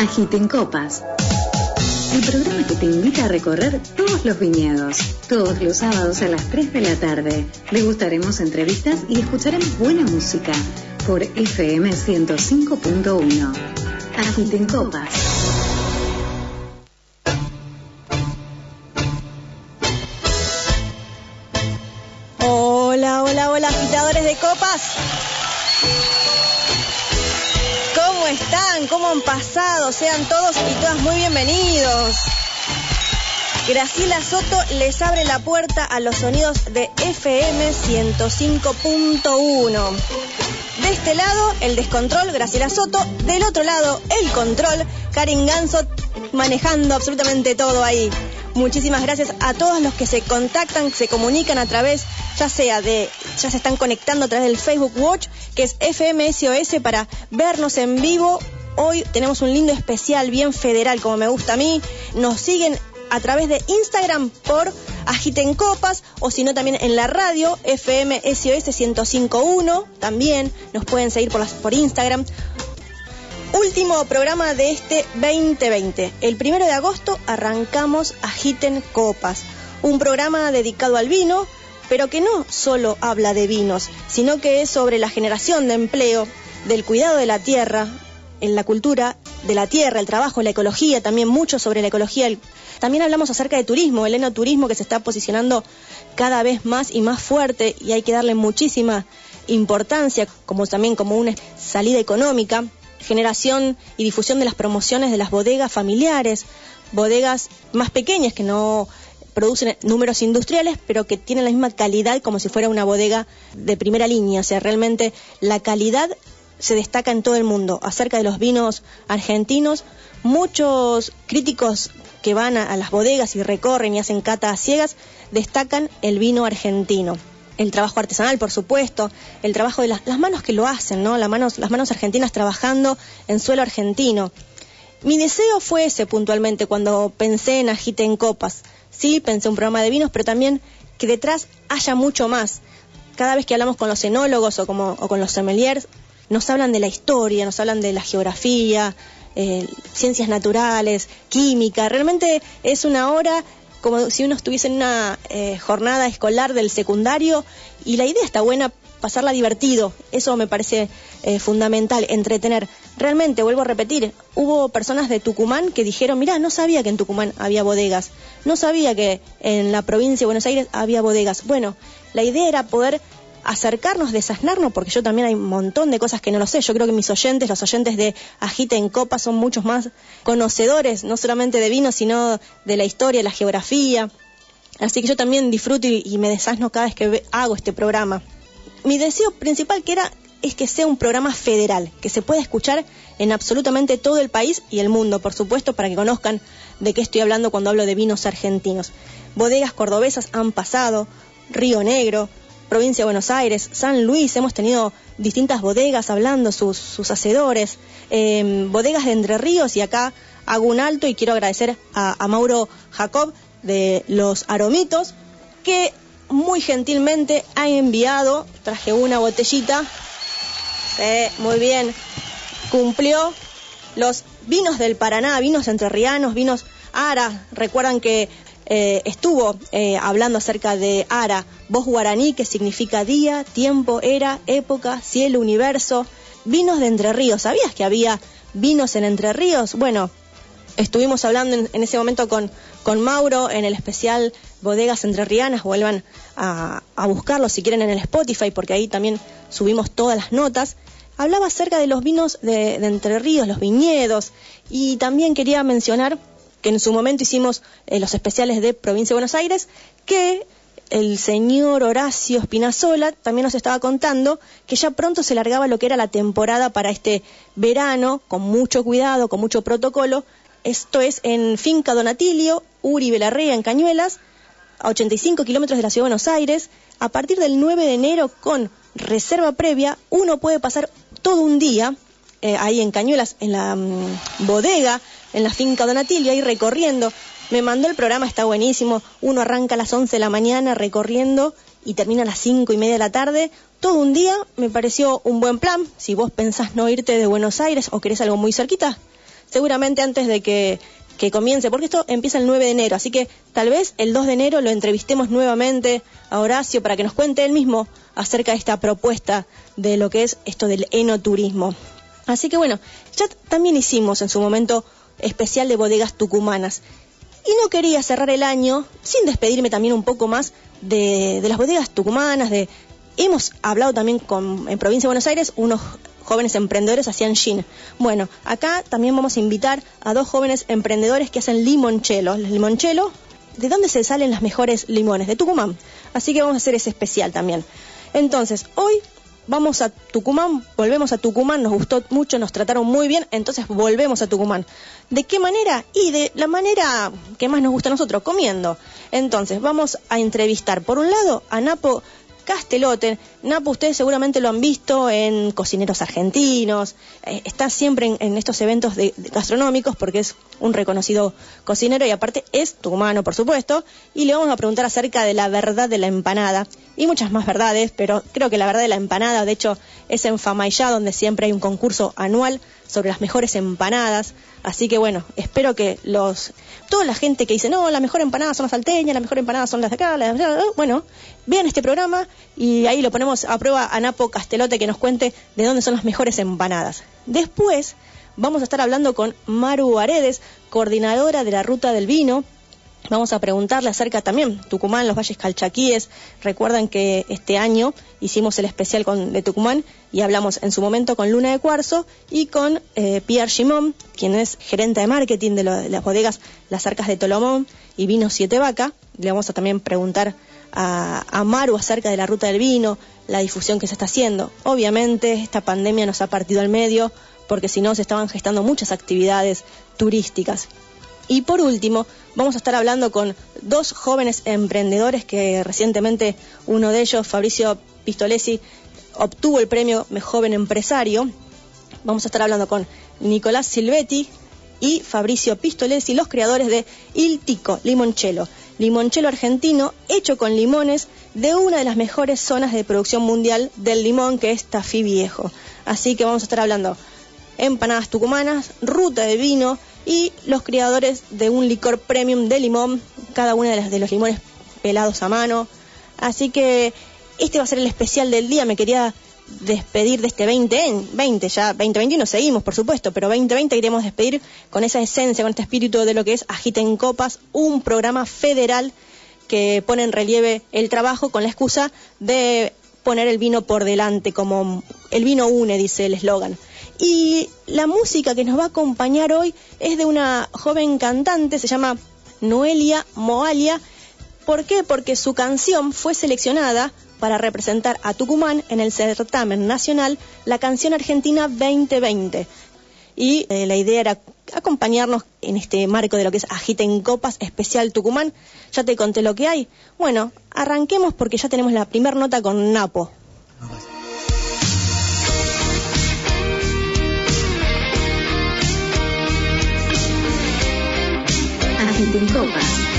Agiten Copas. El programa que te invita a recorrer todos los viñedos. Todos los sábados a las 3 de la tarde. Degustaremos entrevistas y escucharemos buena música por FM 105.1. Agiten Copas. Hola, hola, hola, agitadores de copas. ¿Cómo han pasado? Sean todos y todas muy bienvenidos. Graciela Soto les abre la puerta a los sonidos de FM 105.1. De este lado, el descontrol, Graciela Soto. Del otro lado, el control, Karin Ganso, manejando absolutamente todo ahí. Muchísimas gracias a todos los que se contactan, se comunican a través, ya sea de, ya se están conectando a través del Facebook Watch, que es FMSOS para vernos en vivo. Hoy tenemos un lindo especial bien federal, como me gusta a mí. Nos siguen a través de Instagram por Agiten Copas o si no también en la radio FM SOS 1051 también nos pueden seguir por, por Instagram. Último programa de este 2020. El primero de agosto arrancamos Agiten Copas, un programa dedicado al vino, pero que no solo habla de vinos, sino que es sobre la generación de empleo, del cuidado de la tierra, en la cultura de la tierra, el trabajo, la ecología, también mucho sobre la ecología. También hablamos acerca de turismo, el enoturismo que se está posicionando cada vez más y más fuerte y hay que darle muchísima importancia, como también como una salida económica, generación y difusión de las promociones de las bodegas familiares, bodegas más pequeñas que no producen números industriales, pero que tienen la misma calidad como si fuera una bodega de primera línea. O sea, realmente la calidad se destaca en todo el mundo. Acerca de los vinos argentinos, muchos críticos que van a, las bodegas y recorren y hacen catas ciegas destacan el vino argentino el trabajo artesanal, por supuesto, el trabajo de las, manos que lo hacen, ¿no? Las manos, las manos argentinas trabajando en suelo argentino. Mi deseo fue ese puntualmente cuando pensé en Agite en Copas. Sí, pensé un programa de vinos, pero también que detrás haya mucho más. Cada vez que hablamos con los enólogos o, como, o con los sommeliers, nos hablan de la historia, nos hablan de la geografía, eh, ciencias naturales, química. Realmente es una hora como si uno estuviese en una eh, jornada escolar del secundario y la idea está buena, pasarla divertido, eso me parece eh, fundamental, entretener. Realmente, vuelvo a repetir, hubo personas de Tucumán que dijeron, mira, no sabía que en Tucumán había bodegas, no sabía que en la provincia de Buenos Aires había bodegas. Bueno, la idea era poder acercarnos, desasnarnos, porque yo también hay un montón de cosas que no lo sé. Yo creo que mis oyentes, los oyentes de Agita en Copa, son muchos más conocedores, no solamente de vino, sino de la historia, la geografía. Así que yo también disfruto y, me desasno cada vez que hago este programa. Mi deseo principal que era es que sea un programa federal, que se pueda escuchar en absolutamente todo el país y el mundo, por supuesto, para que conozcan de qué estoy hablando cuando hablo de vinos argentinos. Bodegas cordobesas han pasado, Río Negro, provincia de Buenos Aires, San Luis, hemos tenido distintas bodegas hablando, sus, sus hacedores, eh, bodegas de Entre Ríos y acá hago un alto y quiero agradecer a, Mauro Jacob de Los Aromitos, que muy gentilmente ha enviado, traje una botellita, muy bien, cumplió los vinos del Paraná, vinos entrerrianos, vinos Ara, recuerdan que eh, estuvo eh, hablando acerca de Ara, voz guaraní que significa día, tiempo, era, época, cielo, universo, vinos de Entre Ríos. ¿Sabías que había vinos en Entre Ríos? Bueno, estuvimos hablando en, ese momento con, con Mauro en el especial Bodegas Entrerrianas, vuelvan a, a buscarlo si quieren en el Spotify, porque ahí también subimos todas las notas. Hablaba acerca de los vinos de Entre Ríos, los viñedos, y también quería mencionar que en su momento hicimos eh, los especiales de Provincia de Buenos Aires, que el señor Horacio Espinazola también nos estaba contando que ya pronto se largaba lo que era la temporada para este verano, con mucho cuidado, con mucho protocolo. Esto es en Finca Donatilio, Uri Belarrea, en Cañuelas, a 85 kilómetros de la ciudad de Buenos Aires. A partir del 9 de enero, con reserva previa, uno puede pasar todo un día eh, ahí en Cañuelas, en la um, bodega, en la finca Donatilio, ahí recorriendo. Me mandó el programa, está buenísimo. Uno arranca a las 11 de la mañana recorriendo y termina a las 5 y media de la tarde. Todo un día me pareció un buen plan. Si vos pensás no irte de Buenos Aires o querés algo muy cerquita, seguramente antes de que, que comience, porque esto empieza el 9 de enero, así que tal vez el 2 de enero lo entrevistemos nuevamente a Horacio para que nos cuente él mismo acerca de esta propuesta de lo que es esto del enoturismo. Así que bueno, ya también hicimos en su momento especial de bodegas tucumanas. Y no quería cerrar el año sin despedirme también un poco más de, las bodegas tucumanas, de hemos hablado también con, en Provincia de Buenos Aires, unos jóvenes emprendedores hacían gin. Bueno, acá también vamos a invitar a dos jóvenes emprendedores que hacen limonchelo. El limonchelo, ¿de dónde se salen las mejores limones? De Tucumán. Así que vamos a hacer ese especial también. Entonces, hoy vamos a Tucumán, volvemos a Tucumán, nos gustó mucho, nos trataron muy bien, entonces volvemos a Tucumán. ¿De qué manera? Y de la manera que más nos gusta a nosotros, comiendo. Entonces, vamos a entrevistar, por un lado, a Napo Castelote. Napo, ustedes seguramente lo han visto en Cocineros Argentinos, eh, está siempre en, estos eventos gastronómicos porque es un reconocido cocinero y aparte es tucumano, por supuesto, y le vamos a preguntar acerca de la verdad de la empanada y muchas más verdades, pero creo que la verdad de la empanada, de hecho, es en Famaillá donde siempre hay un concurso anual sobre las mejores empanadas. Así que bueno, espero que los toda la gente que dice, no, la mejor empanada son las salteñas, la mejor empanada son las de acá, las de acá, bueno, vean este programa y ahí lo ponemos a prueba a Napo Castelote que nos cuente de dónde son las mejores empanadas. Después vamos a estar hablando con Maru Aredes, coordinadora de la Ruta del Vino, Vamos a preguntarle acerca también Tucumán, los valles calchaquíes. Recuerdan que este año hicimos el especial con, de Tucumán y hablamos en su momento con Luna de Cuarzo y con eh, Pierre Gimón, quien es gerente de marketing de, las bodegas Las Arcas de Tolomón y Vino Siete Vaca. Le vamos a también preguntar a, a Maru acerca de la ruta del vino, la difusión que se está haciendo. Obviamente esta pandemia nos ha partido al medio porque si no se estaban gestando muchas actividades turísticas. Y por último, vamos a estar hablando con dos jóvenes emprendedores que recientemente uno de ellos, Fabricio Pistolesi, obtuvo el premio Joven Empresario. Vamos a estar hablando con Nicolás Silvetti y Fabricio Pistolesi, los creadores de Il Tico, limoncello. Limoncello argentino hecho con limones de una de las mejores zonas de producción mundial del limón, que es Tafí Viejo. Así que vamos a estar hablando empanadas tucumanas, ruta de vino, y los criadores de un licor premium de limón, cada una de, de los limones pelados a mano. Así que este va a ser el especial del día. Me quería despedir de este 2020, ya 2021 seguimos, por supuesto, pero 2020 queríamos despedir con esa esencia, con este espíritu de lo que es Agita en Copas, un programa federal que pone en relieve el trabajo con la excusa de poner el vino por delante, como el vino une, dice el eslogan. Y la música que nos va a acompañar hoy es de una joven cantante, se llama Noelia Moalia. ¿Por qué? Porque su canción fue seleccionada para representar a Tucumán en el certamen nacional La Canción Argentina 2020. Y eh, la idea era acompañarnos en este marco de lo que es Agita en Copas Especial Tucumán. Ya te conté lo que hay. Bueno, arranquemos porque ya tenemos la primera nota con Napo. En Copas.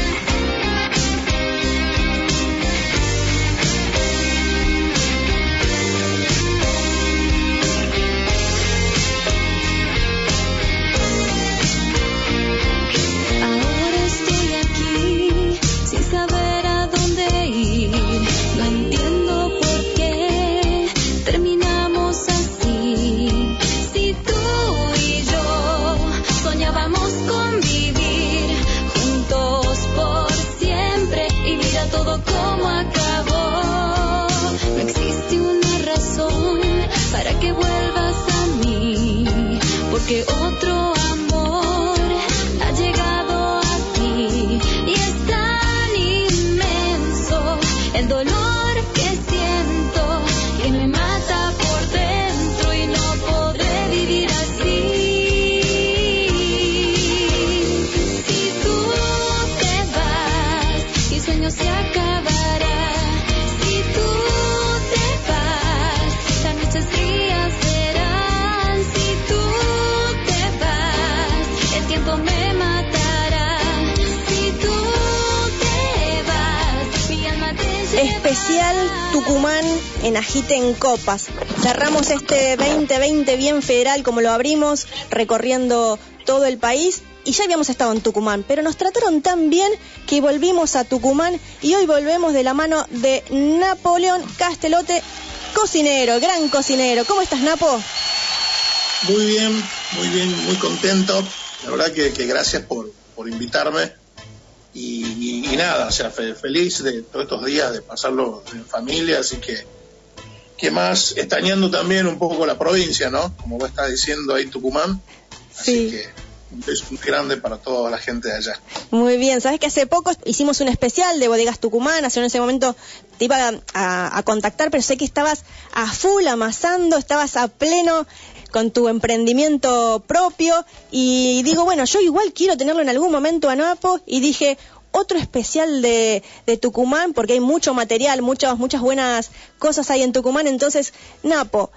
Tucumán en Agiten Copas. Cerramos este 2020 bien federal como lo abrimos, recorriendo todo el país y ya habíamos estado en Tucumán, pero nos trataron tan bien que volvimos a Tucumán y hoy volvemos de la mano de Napoleón Castelote, cocinero, gran cocinero. ¿Cómo estás, Napo? Muy bien, muy bien, muy contento. La verdad que, gracias por, invitarme. Y, nada, o sea, feliz de todos estos días de pasarlo en familia, así que, que más, extrañando también un poco la provincia, ¿no? Como vos estás diciendo ahí Tucumán. Así que un beso muy grande para toda la gente de allá. Muy bien, sabes que hace poco hicimos un especial de bodegas tucumanas, en ese momento te iba a, contactar, pero sé que estabas a full amasando, estabas a pleno con tu emprendimiento propio y digo, bueno, yo igual quiero tenerlo en algún momento a Napo y dije, otro especial de, Tucumán, porque hay mucho material, muchas, muchas buenas cosas hay en Tucumán. Entonces, Napo,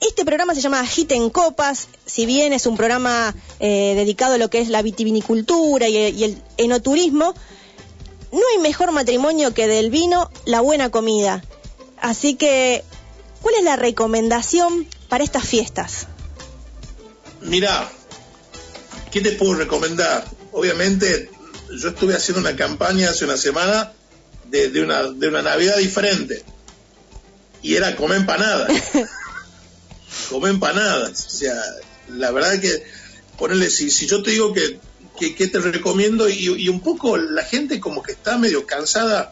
este programa se llama Hit en Copas, si bien es un programa eh, dedicado a lo que es la vitivinicultura y, el enoturismo, no hay mejor matrimonio que del vino la buena comida. Así que, ¿cuál es la recomendación para estas fiestas? Mira, ¿qué te puedo recomendar? Obviamente, yo estuve haciendo una campaña hace una semana de, una, de una Navidad diferente. Y era comer empanadas. come empanadas. O sea, la verdad que, ponerle, si, si yo te digo que, que, te recomiendo, y, un poco la gente como que está medio cansada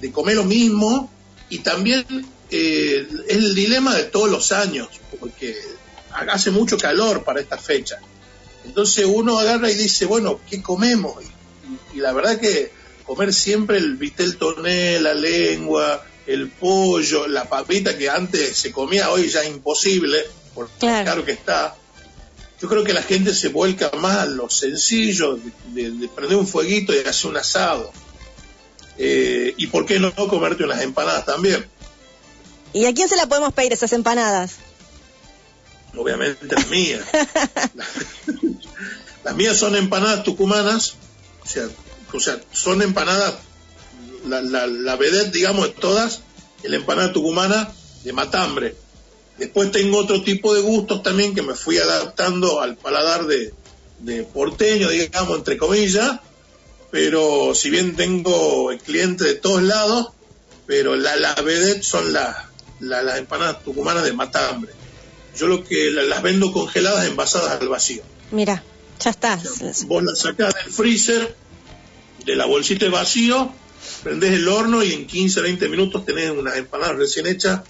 de comer lo mismo, y también eh, es el dilema de todos los años, porque hace mucho calor para esta fecha. Entonces uno agarra y dice, bueno, ¿qué comemos? Y, la verdad que comer siempre el vitel toné, la lengua, el pollo, la papita que antes se comía, hoy ya es imposible, por claro. que está. Yo creo que la gente se vuelca más a lo sencillo, de, prender un fueguito y hacer un asado. Eh, y por qué no comerte unas empanadas también. ¿Y a quién se la podemos pedir esas empanadas? Obviamente las mías. las mías son empanadas tucumanas, o sea, o sea son empanadas la, la, la vedette, digamos, de todas, la empanada tucumana de matambre. Después tengo otro tipo de gustos también que me fui adaptando al paladar de, porteño, digamos, entre comillas, pero si bien tengo clientes de todos lados, pero la, la vedette son las empanadas tucumanas de matambre. Yo lo que las vendo congeladas, envasadas al vacío. Mira, ya está. vos las sacás del freezer, de la bolsita de vacío, prendés el horno y en 15, 20 minutos tenés unas empanadas recién hechas,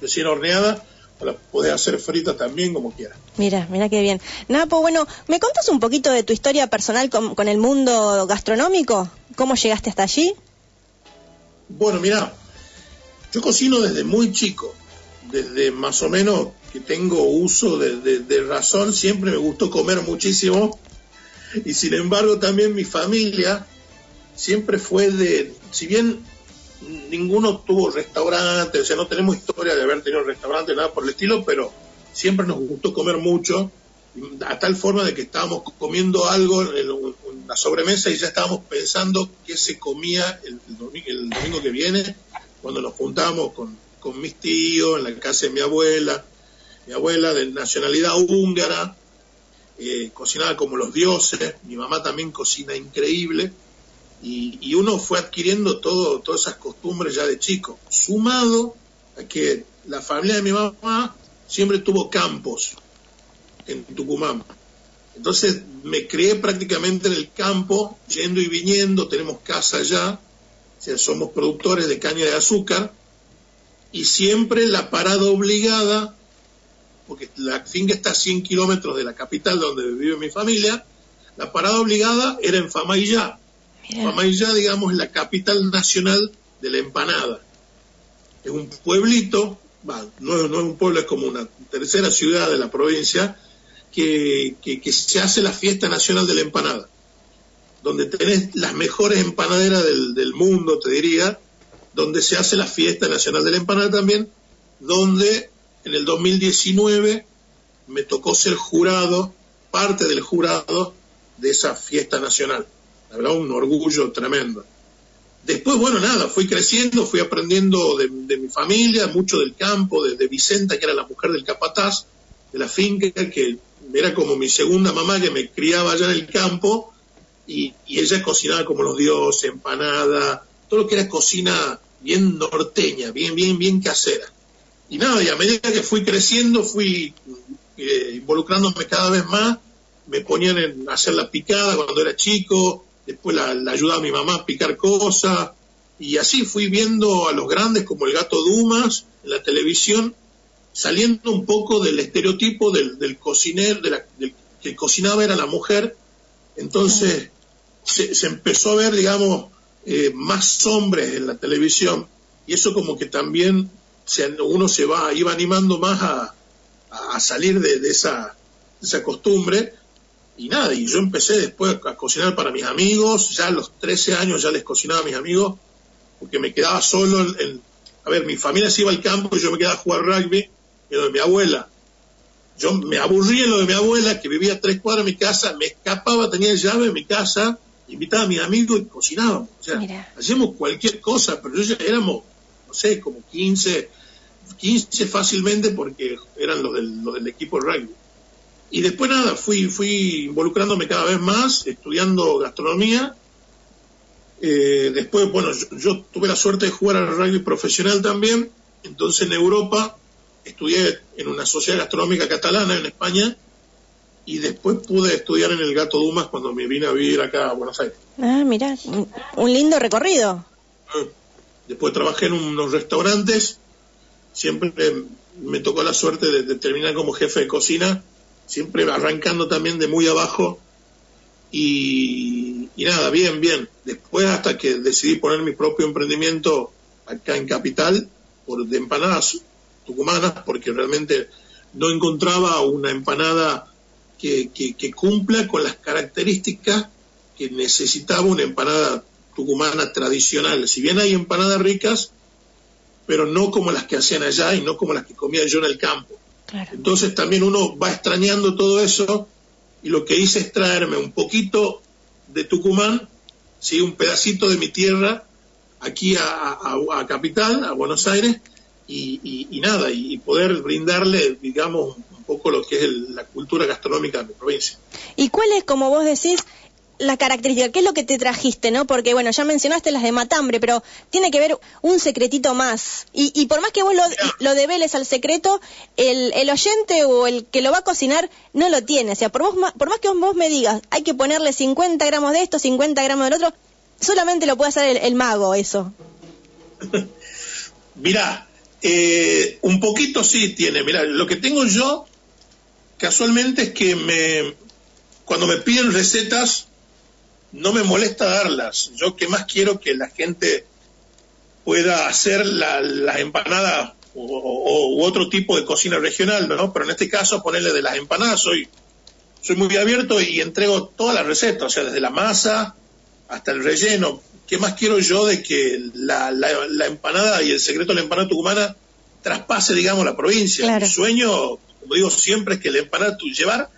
recién horneadas, o las podés hacer fritas también como quieras. Mira, mira qué bien. Napo, bueno, ¿me contas un poquito de tu historia personal con, el mundo gastronómico? ¿Cómo llegaste hasta allí? Bueno, mira, yo cocino desde muy chico, desde más o menos que tengo uso de razón, siempre me gustó comer muchísimo. Y sin embargo también mi familia siempre fue de, si bien ninguno tuvo restaurante, o sea, no tenemos historia de haber tenido restaurante, nada por el estilo, pero siempre nos gustó comer mucho, a tal forma de que estábamos comiendo algo en la sobremesa y ya estábamos pensando qué se comía el, domingo, que viene, cuando nos juntábamos con, mis tíos en la casa de mi abuela, mi abuela de nacionalidad húngara, eh, cocinaba como los dioses, mi mamá también cocina increíble, y, uno fue adquiriendo todo, todas esas costumbres ya de chico, sumado a que la familia de mi mamá siempre tuvo campos en Tucumán. Entonces me crié prácticamente en el campo, yendo y viniendo, tenemos casa allá, o somos productores de caña de azúcar, y siempre la parada obligada, porque la finca está a 100 kilómetros de la capital donde vive mi familia, la parada obligada era en Famaillá, Pamayá, digamos, es la capital nacional de la empanada. Es un pueblito, no, es un pueblo, es como una tercera ciudad de la provincia, que, se hace la fiesta nacional de la empanada, donde tenés las mejores empanaderas del, del mundo, te diría, donde se hace la fiesta nacional de la empanada también, donde en el 2019 me tocó ser jurado, parte del jurado de esa fiesta nacional la verdad un orgullo tremendo. Después, bueno, nada, fui creciendo, fui aprendiendo de, mi familia, mucho del campo, de, Vicenta, que era la mujer del capataz de la finca, que era como mi segunda mamá que me criaba allá en el campo y, ella cocinaba como los dioses, empanada, todo lo que era cocina bien norteña, bien, bien, bien casera. Y nada, y a medida que fui creciendo, fui eh, involucrándome cada vez más, me ponían en hacer la picada cuando era chico, después la, ayudaba a mi mamá a picar cosas, y así fui viendo a los grandes como el gato Dumas en la televisión, saliendo un poco del estereotipo del, cocinero, de la, del que cocinaba era la mujer, entonces se, empezó a ver, digamos, eh, más hombres en la televisión. Y eso como que también uno se va, iba animando más a, salir de, esa, esa costumbre y nada, y yo empecé después a cocinar para mis amigos, ya a los 13 años ya les cocinaba a mis amigos, porque me quedaba solo en, a ver, mi familia se iba al campo y yo me quedaba a jugar rugby en lo de mi abuela. Yo me aburría en lo de mi abuela, que vivía a tres cuadras de mi casa, me escapaba, tenía llave en mi casa, invitaba a mis amigos y cocinábamos. O sea, hacíamos cualquier cosa, pero ya éramos, no sé, como 15, 15 fácilmente porque eran los del, del equipo de rugby. Y después nada, fui, fui involucrándome cada vez más, estudiando gastronomía. Eh, después, bueno, yo, tuve la suerte de jugar al rugby profesional también. Entonces en Europa estudié en una sociedad gastronómica catalana en España y después pude estudiar en el Gato Dumas cuando me vine a vivir acá a Buenos Aires. Ah, mira, un lindo recorrido. Ah, después trabajé en unos restaurantes, siempre me tocó la suerte de, terminar como jefe de cocina, siempre arrancando también de muy abajo y, nada, bien, bien. Después hasta que decidí poner mi propio emprendimiento acá en Capital por de empanadas tucumanas porque realmente no encontraba una empanada que, cumpla con las características que necesitaba una empanada tucumana tradicional. Si bien hay empanadas ricas, pero no como las que hacían allá y no como las que comía yo en el campo. Entonces también uno va extrañando todo eso y lo que hice es traerme un poquito de Tucumán, ¿sí? un pedacito de mi tierra aquí a, Capital, a Buenos Aires, y, nada, y poder brindarle, digamos, poco lo que es la cultura gastronómica de mi provincia. ¿Y cuál es, como vos decís, la característica? ¿Qué es lo que te trajiste, no? Porque, bueno, ya mencionaste las de matambre, pero tiene que ver un secretito más. Y, por más que vos lo, lo develes al secreto, el, el, oyente o el que lo va a cocinar no lo tiene. O sea, por, vos, por más que vos me digas, hay que ponerle 50 gramos de esto, 50 gramos del otro, solamente lo puede hacer el, mago eso. Mirá, eh, un poquito sí tiene. Mira, lo que tengo yo casualmente es que me, cuando me piden recetas, no me molesta darlas. Yo que más quiero que la gente pueda hacer las la empanadas o, u otro tipo de cocina regional, ¿no? Pero en este caso ponerle de las empanadas, soy, soy muy abierto y entrego todas las recetas, o sea, desde la masa hasta el relleno. ¿Qué más quiero yo de que la, la, empanada y el secreto de la empanada tucumana traspase, digamos, la provincia? El sueño como digo siempre, es que la empanada, llevar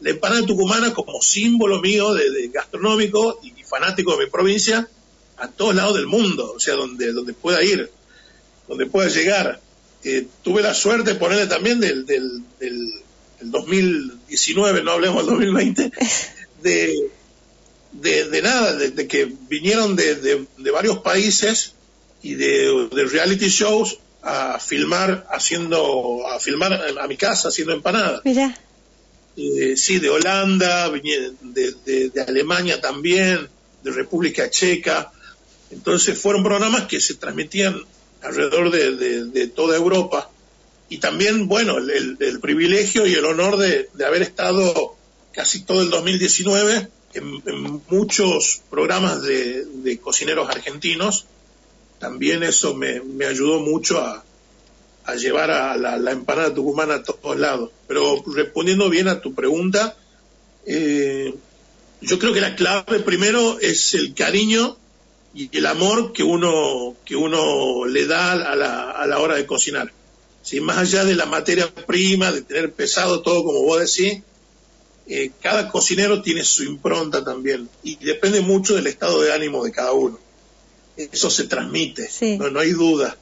la empanada tucumana como símbolo mío de, gastronómico y, fanático de mi provincia a todos lados del mundo, o sea, donde, donde pueda ir, donde pueda llegar. Eh, tuve la suerte de ponerle también del, del, del, 2019, no hablemos del 2020, de, de, nada, de, que vinieron de, varios países y de, reality shows a filmar haciendo, a filmar a mi casa haciendo empanadas. Mira. Eh, sí, de Holanda, de, de, Alemania también, de República Checa. Entonces fueron programas que se transmitían alrededor de, toda Europa. Y también, bueno, el, privilegio y el honor de, haber estado casi todo el 2019 en, en muchos programas de, cocineros argentinos también eso me, ayudó mucho a, llevar a la, empanada tucumana a todos lados. Pero respondiendo bien a tu pregunta, eh, yo creo que la clave primero es el cariño y el amor que uno, que uno le da a la, a la hora de cocinar. ¿Sí? Más allá de la materia prima, de tener pesado todo como vos decís, eh, cada cocinero tiene su impronta también y depende mucho del estado de ánimo de cada uno eso se transmite, no, no, hay duda.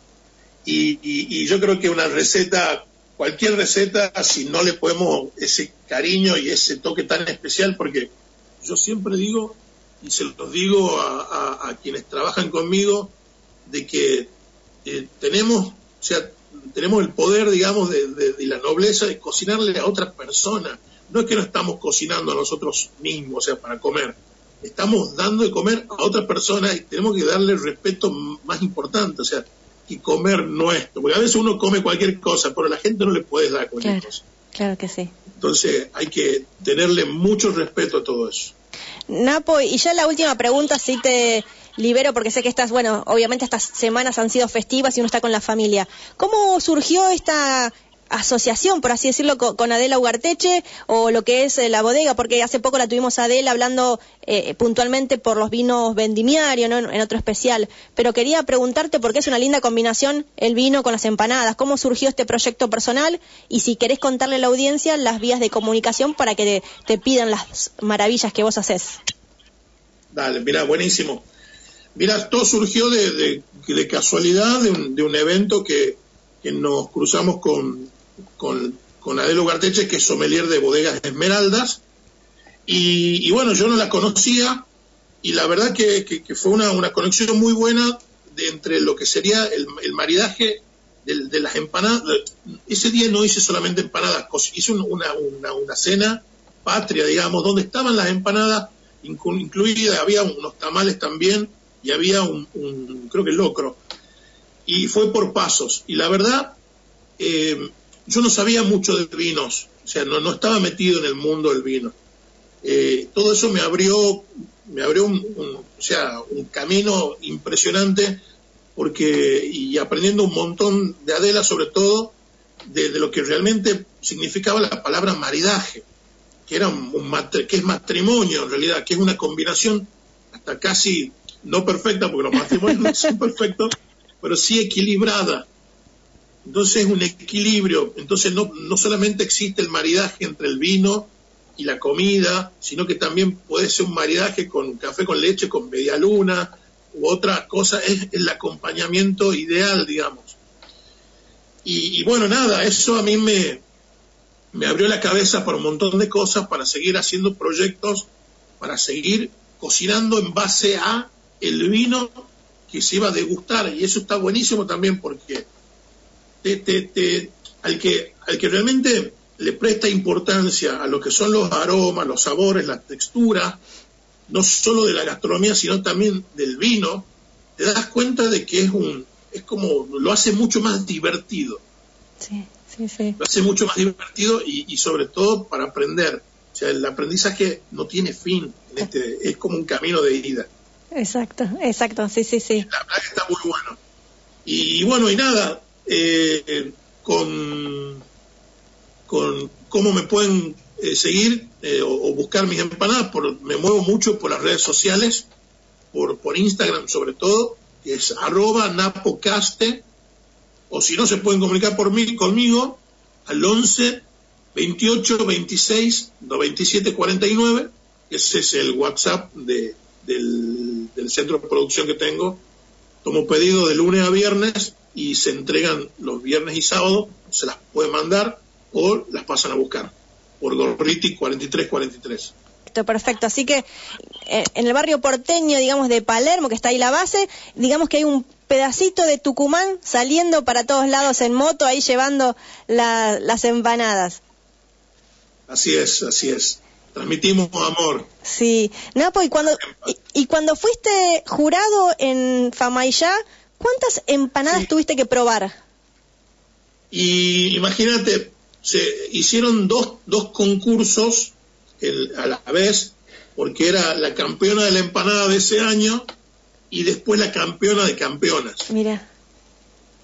Y, yo creo que una receta cualquier receta si no le podemos ese cariño y ese toque tan especial, porque yo siempre digo, y se los digo a, quienes trabajan conmigo, de que eh, tenemos, o sea, tenemos el poder, digamos, de, de, la nobleza de cocinarle a otra persona. No es que no estamos cocinando a nosotros mismos, o sea, para comer. Estamos dando de comer a otra persona y tenemos que darle el respeto más importante. O sea, y comer nuestro, porque a veces uno come cualquier cosa, pero a la gente no le puedes dar cualquier cosa. Claro que sí. Entonces hay que tenerle mucho respeto a todo eso. Napo, y ya la última pregunta, si te libero, porque sé que estás, bueno, obviamente estas semanas han sido festivas y uno está con la familia. ¿Cómo surgió esta asociación, por así decirlo, con, Adela Ugarteche o lo que es eh, la bodega, porque hace poco la tuvimos a Adela hablando eh, puntualmente por los vinos vendimiarios, ¿no? en, otro especial. Pero quería preguntarte por qué es una linda combinación el vino con las empanadas, cómo surgió este proyecto personal y si querés contarle a la audiencia las vías de comunicación para que te, pidan las maravillas que vos haces. Dale, mira, buenísimo. Mira, todo surgió de, casualidad de un, de un evento que, que nos cruzamos con, con, con Adelo Garteche, que es sommelier de bodegas Esmeraldas. Y, bueno, yo no la conocía y la verdad que, fue una, conexión muy buena entre lo que sería el, maridaje de, las empanadas. Ese día no hice solamente empanadas, hice una, una, cena patria, digamos, donde estaban las empanadas incluidas, había unos tamales también y había un, creo que locro. Y fue por pasos. Y la verdad, eh, yo no sabía mucho de vinos, o sea, no, no estaba metido en el mundo del vino. Eh, todo eso me abrió, me abrió un, o sea, un camino impresionante porque, y aprendiendo un montón de Adela sobre todo, de, lo que realmente significaba la palabra maridaje, que, era un, que es matrimonio en realidad, que es una combinación hasta casi no perfecta, porque los matrimonios no son perfectos, pero sí equilibrada entonces es un equilibrio. Entonces no, no solamente existe el maridaje entre el vino y la comida, sino que también puede ser un maridaje con café con leche, con media luna u otra cosa. Es el acompañamiento ideal, digamos. Y, bueno, nada, eso a mí me, me abrió la cabeza para un montón de cosas, para seguir haciendo proyectos, para seguir cocinando en base a el vino que se iba a degustar. Y eso está buenísimo también porque al, que, al que realmente le presta importancia a lo que son los aromas, los sabores, la textura, no solo de la gastronomía, sino también del vino, te das cuenta de que es un, es como, lo hace mucho más divertido. Sí, sí, sí. Lo hace mucho más divertido y, sobre todo para aprender. O sea, el aprendizaje no tiene fin, este, es como un camino de ida. Exacto, exacto, sí, sí, sí. La verdad que está muy bueno. Y bueno, y nada, eh, con, con cómo me pueden eh, seguir eh, o, buscar mis empanadas. Por, me muevo mucho por las redes sociales, por, por Instagram sobre todo, que es arroba napocaste, o si no se pueden comunicar por mí, conmigo al 11 28 26 97 49, ese es el WhatsApp de, del, del centro de producción que tengo. Tomo pedido de lunes a viernes y se entregan los viernes y sábados, se las puede mandar o las pasan a buscar por Gorriti 4343. Perfecto, así que eh, en el barrio porteño, digamos, de Palermo, que está ahí la base, digamos que hay un pedacito de Tucumán saliendo para todos lados en moto, ahí llevando las empanadas. Así es, así es. Transmitimos amor. Sí. Napo, y cuando, y, y cuando fuiste jurado en Famaillá, ¿Cuántas empanadas tuviste que probar? Y imagínate, se hicieron dos, dos concursos a la vez, porque era la campeona de la empanada de ese año y después la campeona de campeonas. Mira.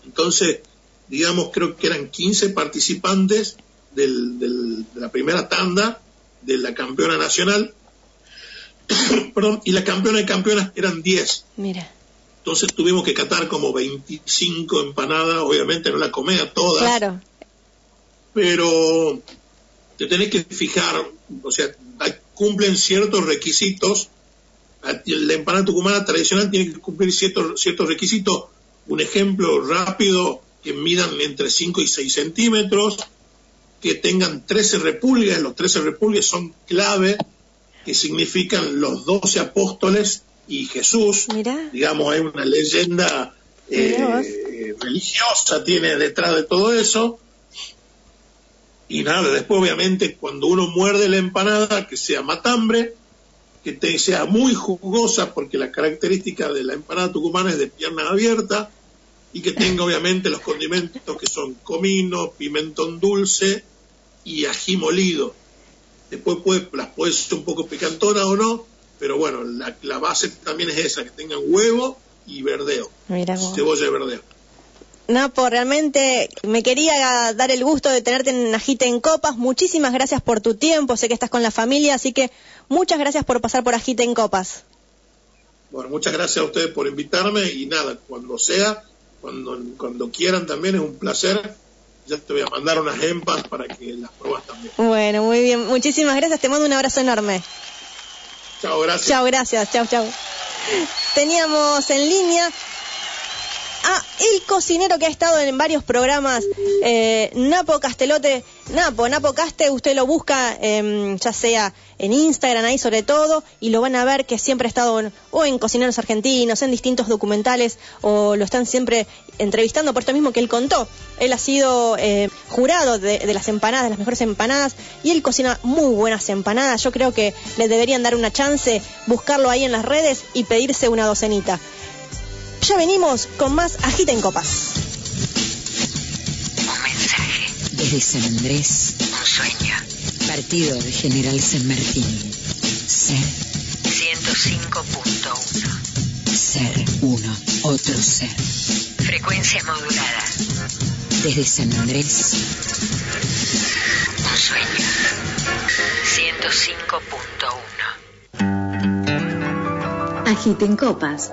Entonces, digamos, creo que eran 15 participantes del, de la primera tanda de la campeona nacional. Perdón, y la campeona de campeonas eran 10. Mira. Entonces tuvimos que catar como 25 empanadas, obviamente no la comía todas. Claro. Pero te tenés que fijar, o sea, cumplen ciertos requisitos. La empanada tucumana tradicional tiene que cumplir ciertos, ciertos requisitos. Un ejemplo rápido que midan entre 5 y 6 centímetros, que tengan 13 repulgues, los 13 repulgues son clave, que significan los 12 apóstoles y Jesús. Digamos, hay una leyenda eh, religiosa tiene detrás de todo eso. Y nada, después obviamente cuando uno muerde la empanada, que sea matambre, que sea muy jugosa, porque la característica de la empanada tucumana es de pierna abierta, y que tenga obviamente los condimentos que son comino, pimentón dulce y ají molido. Después puede, las puede ser un poco picantonas o no, pero bueno, la, la, base también es esa, que tengan huevo y verdeo, cebolla y verdeo. Napo, realmente me quería dar el gusto de tenerte en Agite en Copas. Muchísimas gracias por tu tiempo. Sé que estás con la familia, así que muchas gracias por pasar por Agite en Copas. Bueno, muchas gracias a ustedes por invitarme y nada, cuando sea, cuando, cuando quieran también, es un placer. Ya te voy a mandar unas empas para que las pruebas también. Bueno, muy bien. Muchísimas gracias. Te mando un abrazo enorme. Chao, gracias. Chao, gracias. Chao, chao. Teníamos en línea a el cocinero que ha estado en varios programas, eh, Napo Castelote. Napo, Napo Caste, usted lo busca em, ya sea en Instagram ahí sobre todo y lo van a ver que siempre ha estado o en Cocineros Argentinos, en distintos documentales o lo están siempre entrevistando por esto mismo que él contó. Él ha sido eh, jurado de, de, las empanadas, de las mejores empanadas y él cocina muy buenas empanadas. Yo creo que le deberían dar una chance, buscarlo ahí en las redes y pedirse una docenita. Ya venimos con más Agita en Copas. Un mensaje. Desde San Andrés, un sueño. Partido de General San Martín. Ser 105.1. Ser uno, otro ser. Frecuencia modulada. Desde San Andrés, un sueño. 105.1. Agita en Copas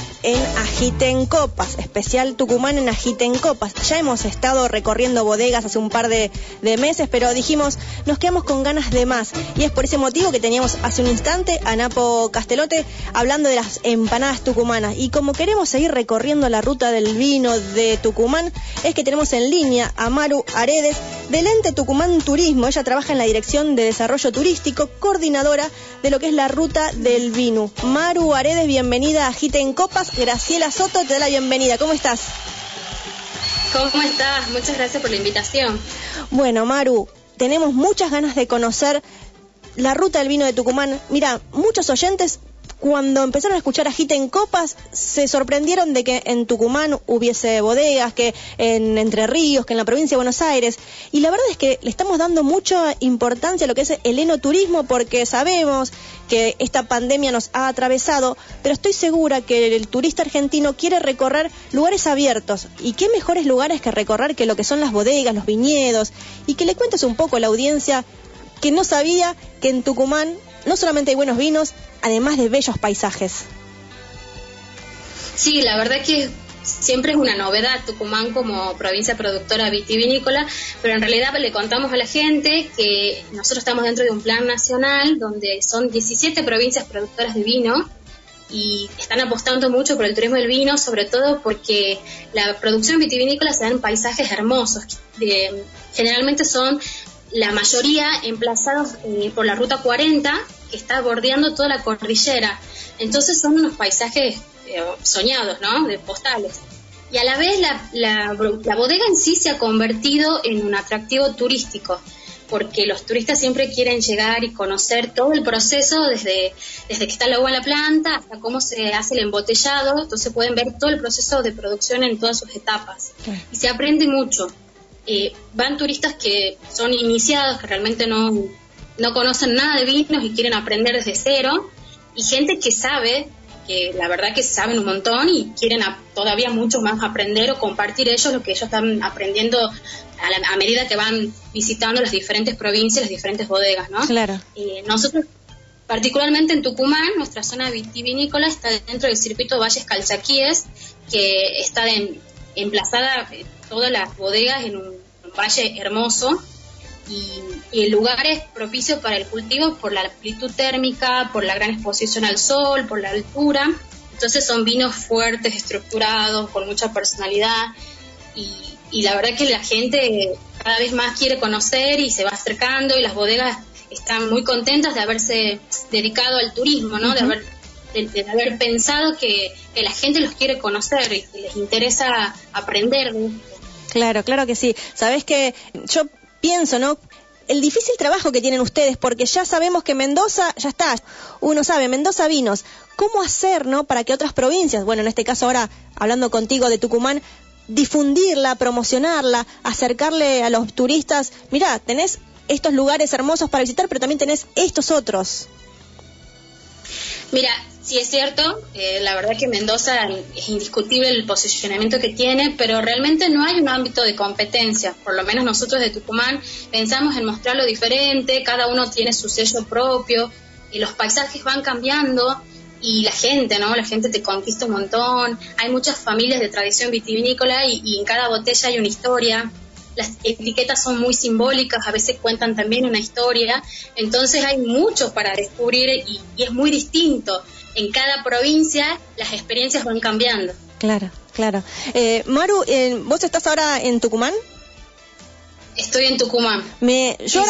en Agiten Copas, especial Tucumán en Agiten Copas. Ya hemos estado recorriendo bodegas hace un par de, meses, pero dijimos, nos quedamos con ganas de más. Y es por ese motivo que teníamos hace un instante a Napo Castelote hablando de las empanadas tucumanas. Y como queremos seguir recorriendo la ruta del vino de Tucumán, es que tenemos en línea a Maru Aredes del ente Tucumán Turismo. Ella trabaja en la Dirección de Desarrollo Turístico, coordinadora de lo que es la ruta del vino. Maru Aredes, bienvenida a Agiten Copas. Graciela Soto te da la bienvenida. ¿Cómo estás? ¿Cómo estás? Muchas gracias por la invitación. Bueno, Maru, tenemos muchas ganas de conocer la ruta del vino de Tucumán. Mira, muchos oyentes cuando empezaron a escuchar a en Copas, se sorprendieron de que en Tucumán hubiese bodegas, que en Entre Ríos, que en la provincia de Buenos Aires. Y la verdad es que le estamos dando mucha importancia a lo que es el enoturismo porque sabemos que esta pandemia nos ha atravesado, pero estoy segura que el turista argentino quiere recorrer lugares abiertos. ¿Y qué mejores lugares que recorrer que lo que son las bodegas, los viñedos? Y que le cuentes un poco a la audiencia que no sabía que en Tucumán no solamente hay buenos vinos, además de bellos paisajes. Sí, la verdad que siempre es una novedad Tucumán como provincia productora vitivinícola, pero en realidad le contamos a la gente que nosotros estamos dentro de un plan nacional donde son 17 provincias productoras de vino y están apostando mucho por el turismo del vino, sobre todo porque la producción vitivinícola se da en paisajes hermosos. generalmente son la mayoría emplazados eh, por la ruta 40, que está bordeando toda la cordillera. Entonces son unos paisajes eh, soñados, ¿no? De postales. Y a la vez la, la, bodega en sí se ha convertido en un atractivo turístico, porque los turistas siempre quieren llegar y conocer todo el proceso, desde, desde que está el agua en la planta hasta cómo se hace el embotellado, entonces pueden ver todo el proceso de producción en todas sus etapas. Y se aprende mucho. Eh, van turistas que son iniciados, que realmente no, no conocen nada de vinos y quieren aprender desde cero, y gente que sabe que la verdad que saben un montón y quieren todavía mucho más aprender o compartir ellos lo que ellos están aprendiendo a, medida que van visitando las diferentes provincias, las diferentes bodegas, ¿no? Claro. Eh, nosotros, particularmente en Tucumán, nuestra zona vitivinícola está dentro del circuito Valles Calchaquíes, que está emplazada eh, todas las bodegas en un valle hermoso y, el lugar es propicio para el cultivo por la amplitud térmica, por la gran exposición al sol, por la altura. Entonces son vinos fuertes, estructurados, con mucha personalidad y, la verdad que la gente cada vez más quiere conocer y se va acercando y las bodegas están muy contentas de haberse dedicado al turismo, ¿no? de, haber, de, haber pensado que, que, la gente los quiere conocer y que les interesa aprender. Claro, claro que sí. Sabes que yo pienso, ¿no? El difícil trabajo que tienen ustedes, porque ya sabemos que Mendoza, ya está, uno sabe, Mendoza vinos. ¿Cómo hacer, ¿no? Para que otras provincias, bueno, en este caso ahora hablando contigo de Tucumán, difundirla, promocionarla, acercarle a los turistas, mira, tenés estos lugares hermosos para visitar, pero también tenés estos otros. Mira, Sí, es cierto, eh, la verdad que Mendoza es indiscutible el posicionamiento que tiene, pero realmente no hay un ámbito de competencia. Por lo menos nosotros de Tucumán pensamos en mostrarlo diferente, cada uno tiene su sello propio, y los paisajes van cambiando y la gente, ¿no? La gente te conquista un montón, hay muchas familias de tradición vitivinícola y, en cada botella hay una historia. Las etiquetas son muy simbólicas, a veces cuentan también una historia, entonces hay mucho para descubrir y, es muy distinto en cada provincia las experiencias van cambiando. Claro, claro. Eh, Maru, eh, ¿vos estás ahora en Tucumán? Estoy en Tucumán. Me, yo,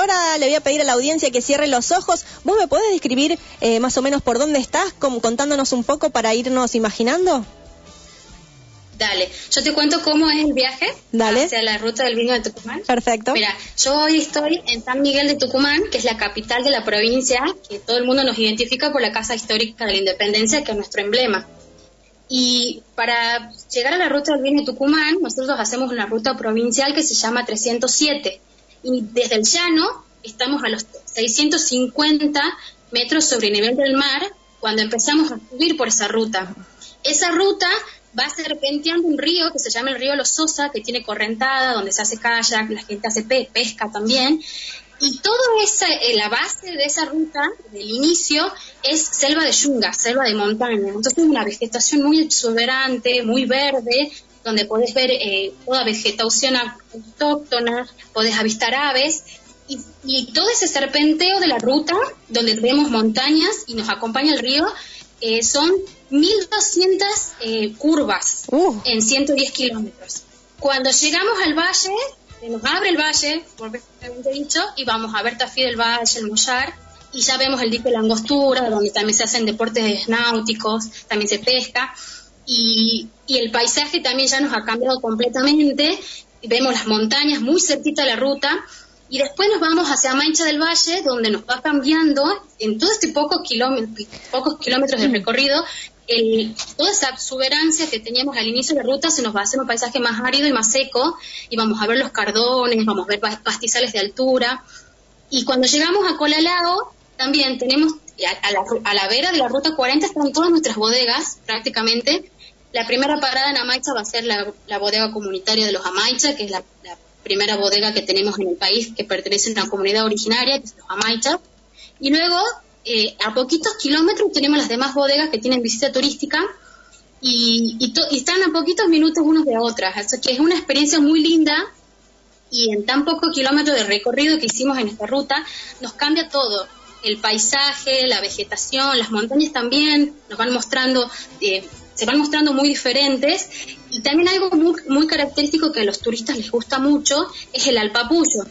ahora, le voy a pedir a la audiencia que cierre los ojos. ¿Vos me podés describir eh, más o menos por dónde estás, contándonos un poco para irnos imaginando? Dale, yo te cuento cómo es el viaje Dale. hacia la ruta del vino de Tucumán. Perfecto. Mira, yo hoy estoy en San Miguel de Tucumán, que es la capital de la provincia, que todo el mundo nos identifica por la Casa Histórica de la Independencia, que es nuestro emblema. Y para llegar a la ruta del vino de Tucumán, nosotros hacemos una ruta provincial que se llama 307. Y desde el llano estamos a los 650 metros sobre el nivel del mar cuando empezamos a subir por esa ruta. Esa ruta va serpenteando un río que se llama el río Los Sosa, que tiene correntada, donde se hace kayak, la gente hace pesca también. Y toda esa, eh, la base de esa ruta, del inicio, es selva de yunga, selva de montaña. Entonces una vegetación muy exuberante, muy verde, donde podés ver eh, toda vegetación autóctona, podés avistar aves. Y, y, todo ese serpenteo de la ruta, donde vemos montañas y nos acompaña el río, eh, son 1.200 eh, curvas uh. en 110 kilómetros. Cuando llegamos al valle, se nos abre el valle, propiamente dicho, y vamos a ver Tafí del Valle, el Mollar, y ya vemos el dique de la Angostura, donde también se hacen deportes náuticos, también se pesca, y, y el paisaje también ya nos ha cambiado completamente, vemos las montañas muy cerquita de la ruta, y después nos vamos hacia Mancha del Valle, donde nos va cambiando en todo este pocos kilómetros, pocos kilómetros de recorrido, el, toda esa exuberancia que teníamos al inicio de la ruta se nos va a hacer un paisaje más árido y más seco, y vamos a ver los cardones, vamos a ver pastizales de altura. Y cuando llegamos a Colalao, también tenemos, a, la, a la vera de la ruta 40 están todas nuestras bodegas, prácticamente. La primera parada en Amaicha va a ser la, bodega comunitaria de los Amaicha, que es la, primera bodega que tenemos en el país que pertenece a una comunidad originaria, que es los Amaicha. Y luego eh, a poquitos kilómetros tenemos las demás bodegas que tienen visita turística y, están a poquitos minutos unos de otras. Así que es una experiencia muy linda y en tan pocos kilómetros de recorrido que hicimos en esta ruta nos cambia todo. El paisaje, la vegetación, las montañas también nos van mostrando, eh, se van mostrando muy diferentes. Y también algo muy, característico que a los turistas les gusta mucho es el alpapullo.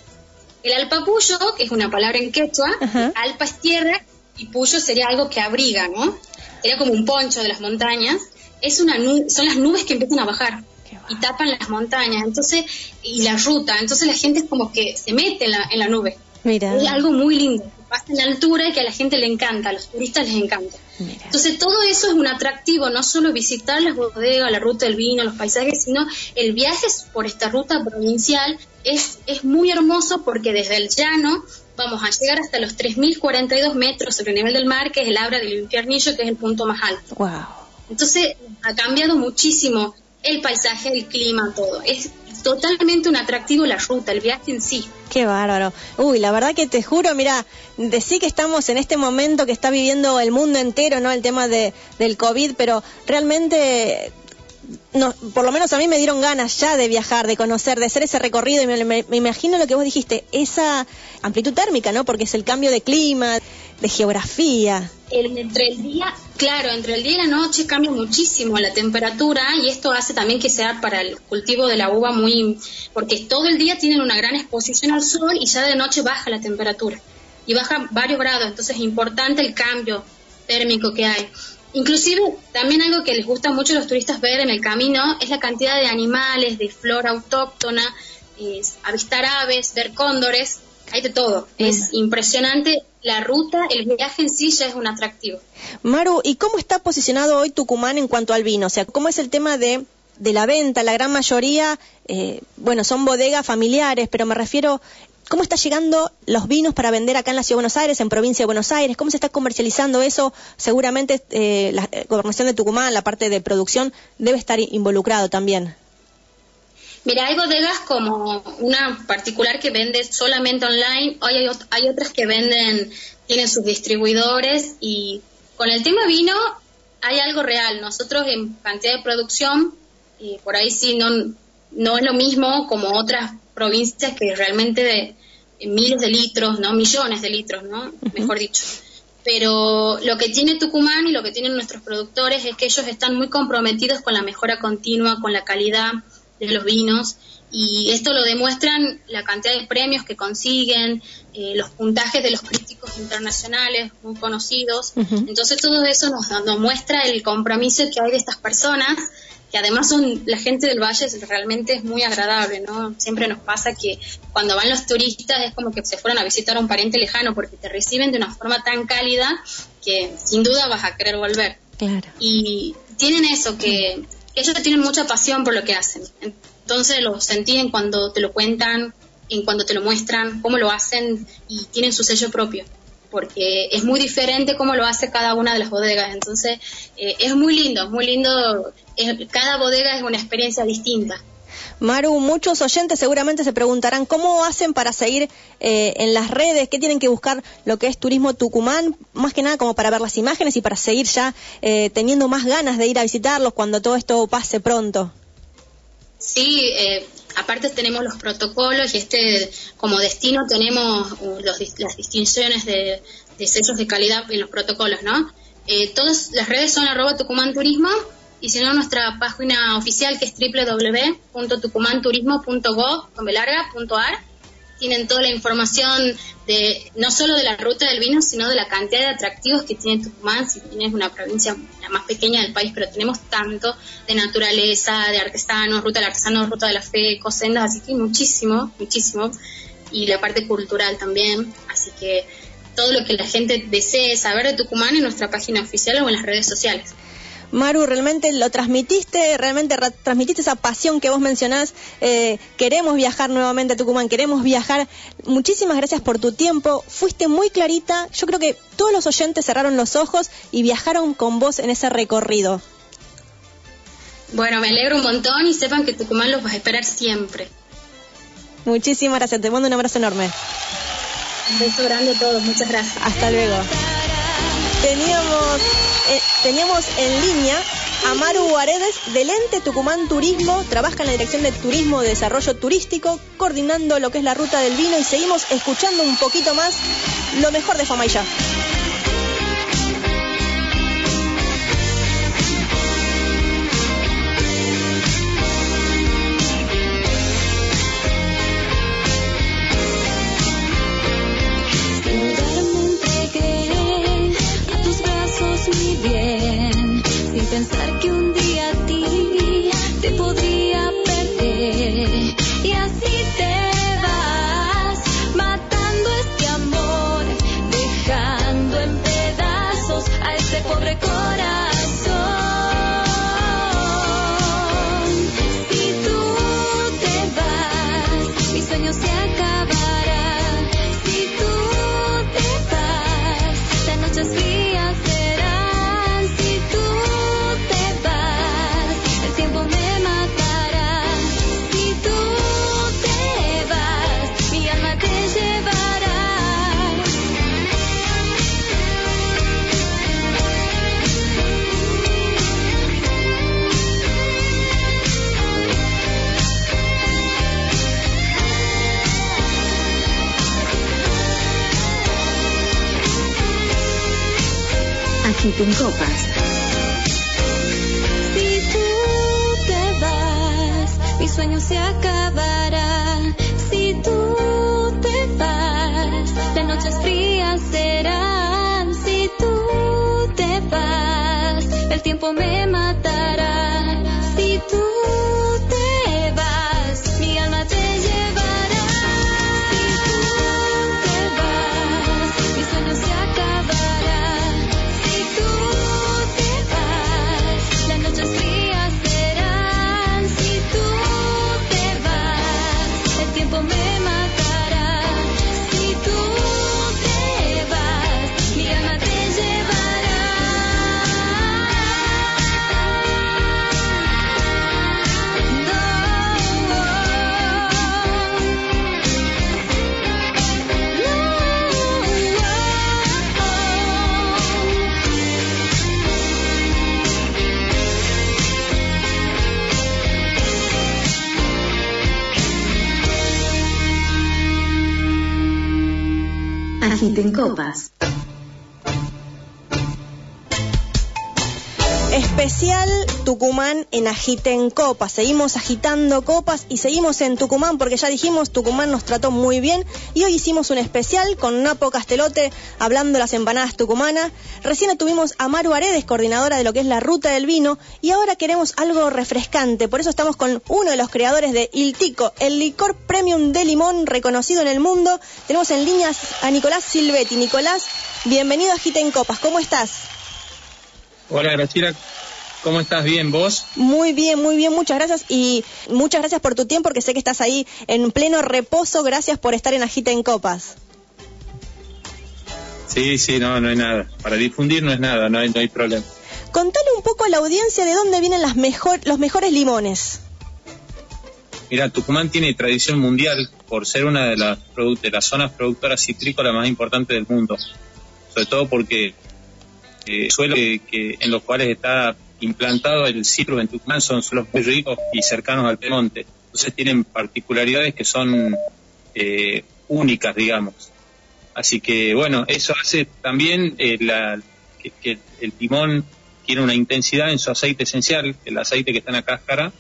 El alpapullo, que es una palabra en quechua, alpa es tierra y puyo sería algo que abriga, ¿no? Sería como un poncho de las montañas. Es una son las nubes que empiezan a bajar y tapan las montañas, entonces y la ruta, entonces la gente es como que se mete en la, en la nube. Mira. Es algo muy lindo, pasa en altura y que a la gente le encanta, a los turistas les encanta. Entonces todo eso es un atractivo, no solo visitar las bodegas, la ruta del vino, los paisajes, sino el viaje por esta ruta provincial es, es muy hermoso porque desde el llano vamos a llegar hasta los 3.042 metros sobre el nivel del mar, que es el Abra del Infiernillo, que es el punto más alto. Wow. Entonces ha cambiado muchísimo el paisaje, el clima, todo. Es totalmente un atractivo la ruta, el viaje en sí. Qué bárbaro. Uy, la verdad que te juro, mira, decí que estamos en este momento que está viviendo el mundo entero, ¿no? El tema de, del COVID, pero realmente no, por lo menos a mí me dieron ganas ya de viajar, de conocer, de hacer ese recorrido y me, me, imagino lo que vos dijiste, esa amplitud térmica, ¿no? Porque es el cambio de clima, de geografía. entre el día, claro, entre el día y la noche cambia muchísimo la temperatura y esto hace también que sea para el cultivo de la uva muy, porque todo el día tienen una gran exposición al sol y ya de noche baja la temperatura y baja varios grados, entonces es importante el cambio térmico que hay. Inclusive también algo que les gusta mucho a los turistas ver en el camino es la cantidad de animales, de flora autóctona, avistar aves, ver cóndores, hay de todo. Es impresionante la ruta, el viaje en sí ya es un atractivo. Maru, ¿y cómo está posicionado hoy Tucumán en cuanto al vino? O sea, ¿cómo es el tema de, de la venta? La gran mayoría, eh, bueno, son bodegas familiares, pero me refiero ¿Cómo está llegando los vinos para vender acá en la Ciudad de Buenos Aires, en provincia de Buenos Aires? ¿Cómo se está comercializando eso? Seguramente eh, la eh, gobernación de Tucumán, la parte de producción, debe estar involucrado también. Mira, hay bodegas como una particular que vende solamente online, hoy hay, hay otras que venden, tienen sus distribuidores y con el tema vino hay algo real. Nosotros en cantidad de producción, y por ahí sí no, no es lo mismo como otras provincias que realmente de, miles de litros, ¿no? Millones de litros, ¿no? Mejor dicho. Pero lo que tiene Tucumán y lo que tienen nuestros productores es que ellos están muy comprometidos con la mejora continua, con la calidad de los vinos y esto lo demuestran la cantidad de premios que consiguen, eh, los puntajes de los críticos internacionales muy conocidos. Entonces todo eso nos, nos, muestra el compromiso que hay de estas personas que además son la gente del valle realmente es muy agradable, ¿no? Siempre nos pasa que cuando van los turistas es como que se fueron a visitar a un pariente lejano porque te reciben de una forma tan cálida que sin duda vas a querer volver. Claro. Y tienen eso, que ellos tienen mucha pasión por lo que hacen. Entonces lo sentí en cuando te lo cuentan, en cuando te lo muestran, cómo lo hacen y tienen su sello propio porque es muy diferente cómo lo hace cada una de las bodegas. Entonces, eh, es muy lindo, es muy lindo. cada bodega es una experiencia distinta. Maru, muchos oyentes seguramente se preguntarán cómo hacen para seguir eh, en las redes, qué tienen que buscar lo que es Turismo Tucumán, más que nada como para ver las imágenes y para seguir ya eh, teniendo más ganas de ir a visitarlos cuando todo esto pase pronto. Sí, eh, aparte tenemos los protocolos y este como destino tenemos uh, las distinciones de, sellos de calidad en los protocolos, ¿no? Eh, todas las redes son arroba Tucumán Turismo y si no nuestra página oficial que es www.tucumanturismo.gov.ar tienen toda la información de no solo de la ruta del vino, sino de la cantidad de atractivos que tiene Tucumán, si tienes una provincia la más pequeña del país, pero tenemos tanto de naturaleza, de artesanos, ruta del artesano, ruta de la fe, cosendas, así que muchísimo, muchísimo, y la parte cultural también, así que todo lo que la gente desee saber de Tucumán en nuestra página oficial o en las redes sociales. Maru, realmente lo transmitiste, realmente transmitiste esa pasión que vos mencionás. Eh, queremos viajar nuevamente a Tucumán, queremos viajar. Muchísimas gracias por tu tiempo. Fuiste muy clarita. Yo creo que todos los oyentes cerraron los ojos y viajaron con vos en ese recorrido. Bueno, me alegro un montón y sepan que Tucumán los va a esperar siempre. Muchísimas gracias. Te mando un abrazo enorme. Un beso grande a todos. Muchas gracias. Hasta luego. Teníamos eh, teníamos en línea a Maru Guaredes del ente Tucumán Turismo, trabaja en la Dirección de Turismo y Desarrollo Turístico, coordinando lo que es la ruta del vino y seguimos escuchando un poquito más lo mejor de Famailla. Copas. Si tú te vas, mi sueño se acabará. Si tú te vas, las noches frías serán. Si tú te vas, el tiempo me matará. Copas. Especial Tucumán en Agiten Copas. Seguimos agitando copas y seguimos en Tucumán porque ya dijimos, Tucumán nos trató muy bien y hoy hicimos un especial con Napo Castelote hablando las empanadas tucumanas. Recién tuvimos a Maru Aredes, coordinadora de lo que es la ruta del vino y ahora queremos algo refrescante. Por eso estamos con uno de los creadores de Il Tico, el licor premium de limón reconocido en el mundo. Tenemos en línea a Nicolás Silvetti. Nicolás, bienvenido a Agiten Copas. ¿Cómo estás? Hola Graciela, ¿cómo estás? ¿Bien vos? Muy bien, muy bien, muchas gracias y muchas gracias por tu tiempo porque sé que estás ahí en pleno reposo. Gracias por estar en Agita en Copas. Sí, sí, no, no hay nada. Para difundir no es nada, no hay, no hay problema. Contale un poco a la audiencia de dónde vienen las mejor, los mejores limones. Mira, Tucumán tiene tradición mundial por ser una de las, de las zonas productoras citrícolas más importantes del mundo. Sobre todo porque eh, suelos que, que- en los cuales está implantado el citrus en Tucumán son suelos muy ricos y cercanos al Pemonte. Entonces tienen particularidades que son eh, únicas, digamos. Así que bueno, eso hace también eh, que, el timón tiene una intensidad en su aceite esencial, el aceite que está en la cáscara,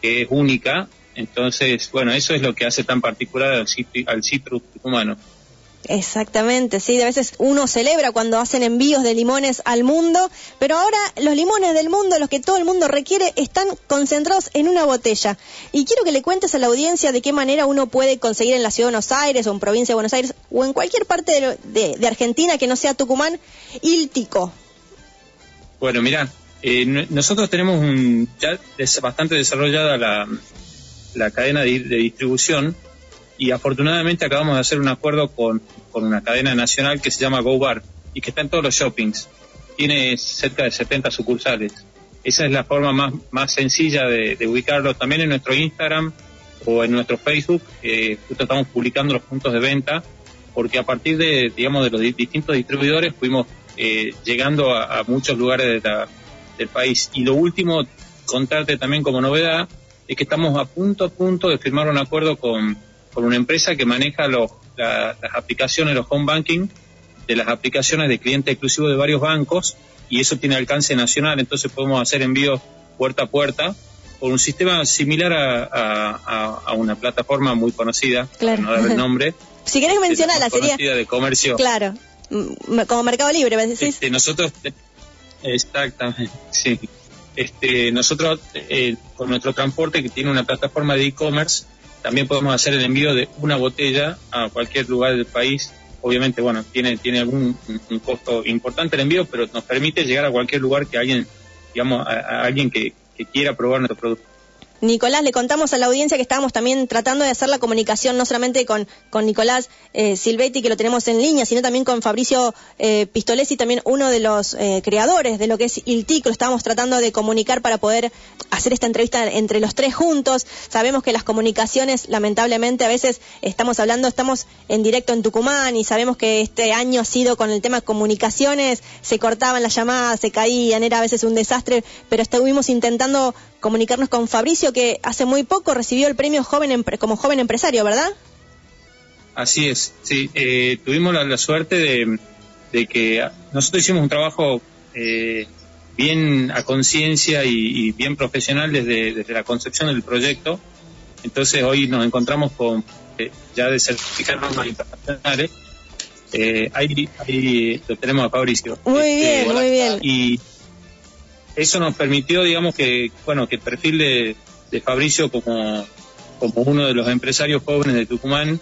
que es única. Entonces, bueno, eso es lo que hace tan particular al citrus tucumano. Exactamente, sí, a veces uno celebra cuando hacen envíos de limones al mundo, pero ahora los limones del mundo, los que todo el mundo requiere, están concentrados en una botella. Y quiero que le cuentes a la audiencia de qué manera uno puede conseguir en la ciudad de Buenos Aires o en provincia de Buenos Aires o en cualquier parte de, de- Argentina que no sea Tucumán, Iltico. Bueno, mira, eh, nosotros tenemos un, ya des- bastante desarrollada la, la cadena de, de distribución y afortunadamente acabamos de hacer un acuerdo con, con una cadena nacional que se llama Go Bar y que está en todos los shoppings. Tiene cerca de 70 sucursales. Esa es la forma más, más sencilla de, de ubicarlo. También en nuestro Instagram o en nuestro Facebook, eh, justo estamos publicando los puntos de venta porque a partir de, digamos, de los di- distintos distribuidores fuimos eh, llegando a, a muchos lugares de la- del país. Y lo último, contarte también como novedad, es que estamos a punto a punto de firmar un acuerdo con, con una empresa que maneja los, la- las aplicaciones, los home banking, de las aplicaciones de cliente exclusivo de varios bancos, y eso tiene alcance nacional, entonces podemos hacer envíos puerta a puerta con un sistema similar a, a- a- una plataforma muy conocida, Claro. no dar el nombre, Si querés mencionarla, sería, conocida de comercio. claro, mm, como Mercado Libre, ¿me decís? Este, nosotros, exactamente, sí. Este, nosotros, eh, con nuestro transporte, que tiene una plataforma de e-commerce, también podemos hacer el envío de una botella a cualquier lugar del país. Obviamente, bueno, tiene, tiene algún un- costo importante el envío, pero nos permite llegar a cualquier lugar que alguien, digamos, a, a alguien que, que quiera probar nuestro producto. Nicolás, le contamos a la audiencia que estábamos también tratando de hacer la comunicación no solamente con, Nicolás eh, Silvetti, que lo tenemos en línea, sino también con Fabricio eh, Pistolesi, también uno de los eh, creadores de lo que es ILTIC. Lo estábamos tratando de comunicar para poder hacer esta entrevista entre los tres juntos. Sabemos que las comunicaciones, lamentablemente, a veces estamos hablando, estamos en directo en Tucumán y sabemos que este año ha sido con el tema comunicaciones, se cortaban las llamadas, se caían, era a veces un desastre, pero estuvimos intentando comunicarnos con Fabricio, que hace muy poco recibió el premio joven como joven empresario, ¿verdad? Así es, sí. Eh, tuvimos la, la suerte de, de que nosotros hicimos un trabajo eh, bien a conciencia y, bien profesional desde, desde la concepción del proyecto. Entonces hoy nos encontramos con eh, ya de certificar normas internacionales. Eh, ahí, ahí, lo tenemos a Fabricio. Muy este, bien, muy bien. Y eso nos permitió, digamos, que bueno que el perfil de, de Fabricio como, como uno de los empresarios jóvenes de Tucumán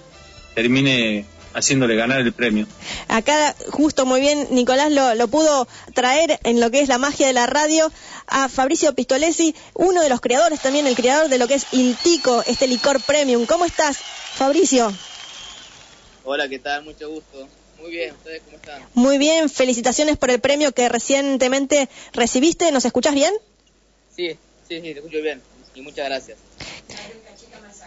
termine haciéndole ganar el premio. Acá, justo muy bien, Nicolás lo, lo, pudo traer en lo que es la magia de la radio a Fabricio Pistolesi, uno de los creadores también, el creador de lo que es Iltico, este licor premium. ¿Cómo estás, Fabricio? Hola, ¿qué tal? Mucho gusto. Muy bien, ¿ustedes cómo están? Muy bien, felicitaciones por el premio que recientemente recibiste. ¿Nos escuchás bien? Sí, sí, sí, te escucho bien. Y muchas gracias.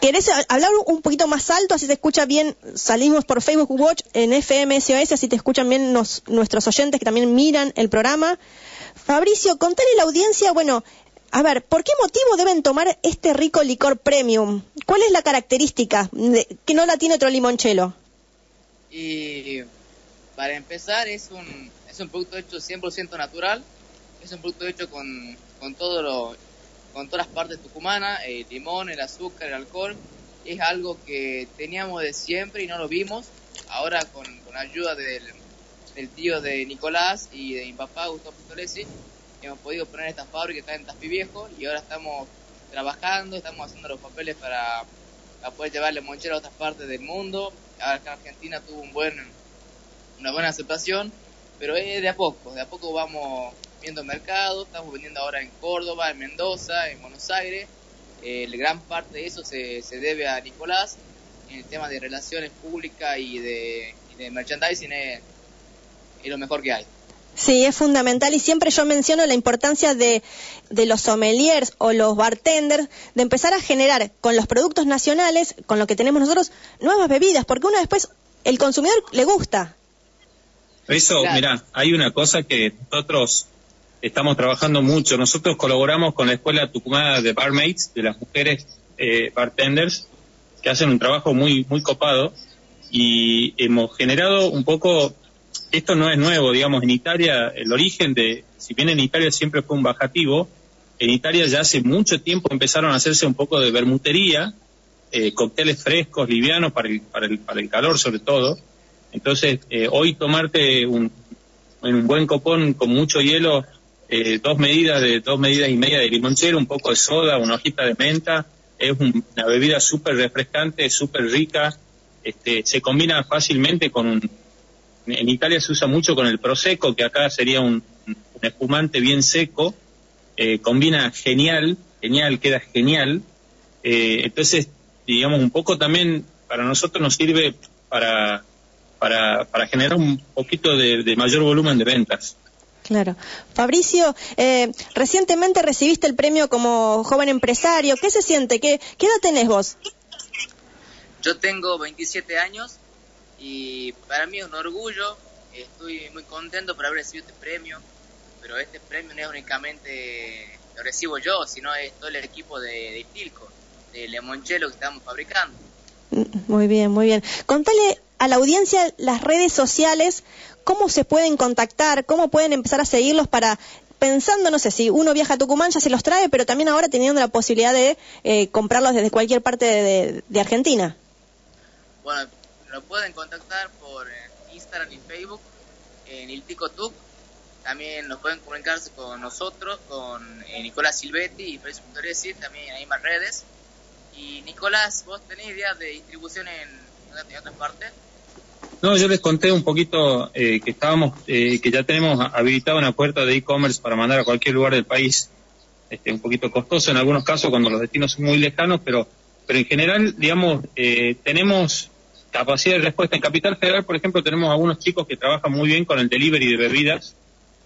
¿Querés hablar un poquito más alto, así se escucha bien? Salimos por Facebook Watch en FMSOS, así te escuchan bien nuestros oyentes que también miran el programa. Fabricio, contale a la audiencia, bueno, a ver, ¿por qué motivo deben tomar este rico licor premium? ¿Cuál es la característica que no la tiene otro limonchelo? Y para empezar, es un, es un producto hecho 100% natural, es un producto hecho con, con todo lo con todas las partes tucumanas, el limón, el azúcar, el alcohol. Es algo que teníamos de siempre y no lo vimos. Ahora con, con ayuda del, tío de Nicolás y de mi papá, Gustavo Pistolesi, hemos podido poner esta fábrica que está en Taspi Viejo y ahora estamos trabajando, estamos haciendo los papeles para, poder llevarle monchero a otras partes del mundo. Ahora acá Argentina tuvo un buen, una buena aceptación, pero es de a poco, de a poco vamos viendo mercado, estamos vendiendo ahora en Córdoba, en Mendoza, en Buenos Aires. Eh, gran parte de eso se, se, debe a Nicolás en el tema de relaciones públicas y de, merchandising es, lo mejor que hay. Sí, es fundamental y siempre yo menciono la importancia de, de, los sommeliers o los bartenders de empezar a generar con los productos nacionales, con lo que tenemos nosotros, nuevas bebidas, porque uno después, el consumidor le gusta. Eso, mira, hay una cosa que nosotros estamos trabajando mucho. Nosotros colaboramos con la Escuela Tucumana de Barmaids, de las mujeres eh, bartenders, que hacen un trabajo muy, muy copado y hemos generado un poco, esto no es nuevo, digamos, en Italia el origen de, si bien en Italia siempre fue un bajativo, en Italia ya hace mucho tiempo empezaron a hacerse un poco de bermutería, eh, cócteles frescos, livianos para el, para el, para el calor sobre todo. Entonces, eh, hoy tomarte un, en un buen copón con mucho hielo eh, dos medidas de dos medidas y media de limonchero, un poco de soda, una hojita de menta. Es una bebida súper refrescante, súper rica. Este, se combina fácilmente con un. En Italia se usa mucho con el prosecco, que acá sería un, espumante bien seco. Eh, combina genial, genial, queda genial. Eh, entonces, digamos, un poco también para nosotros nos sirve para, para, para generar un poquito de mayor volumen de ventas. Claro. Fabricio, eh, recientemente recibiste el premio como joven empresario. ¿Qué se siente? ¿Qué, ¿Qué edad tenés vos? Yo tengo 27 años y para mí es un orgullo. Estoy muy contento por haber recibido este premio, pero este premio no es únicamente lo recibo yo, sino es todo el equipo de, de Tilco, de Lemonchelo que estamos fabricando. Mm, muy bien, muy bien. Contale a la audiencia las redes sociales cómo se pueden contactar, cómo pueden empezar a seguirlos para pensando, no sé, si uno viaja a Tucumán ya se los trae, pero también ahora teniendo la posibilidad de eh, comprarlos desde cualquier parte de, Argentina. Bueno, lo pueden contactar por eh, Instagram y Facebook, en el Tuc. También nos pueden comunicarse con nosotros, con eh, Nicolás Silvetti y Facebook también hay más redes. Y Nicolás, ¿vos tenés idea de distribución en, en otras partes? No, yo les conté un poquito eh, que estábamos, eh, que ya tenemos habilitada una puerta de e-commerce para mandar a cualquier lugar del país. Este, un poquito costoso en algunos casos cuando los destinos son muy lejanos, pero, pero en general, digamos, eh, tenemos capacidad de respuesta. En Capital Federal, por ejemplo, tenemos algunos chicos que trabajan muy bien con el delivery de bebidas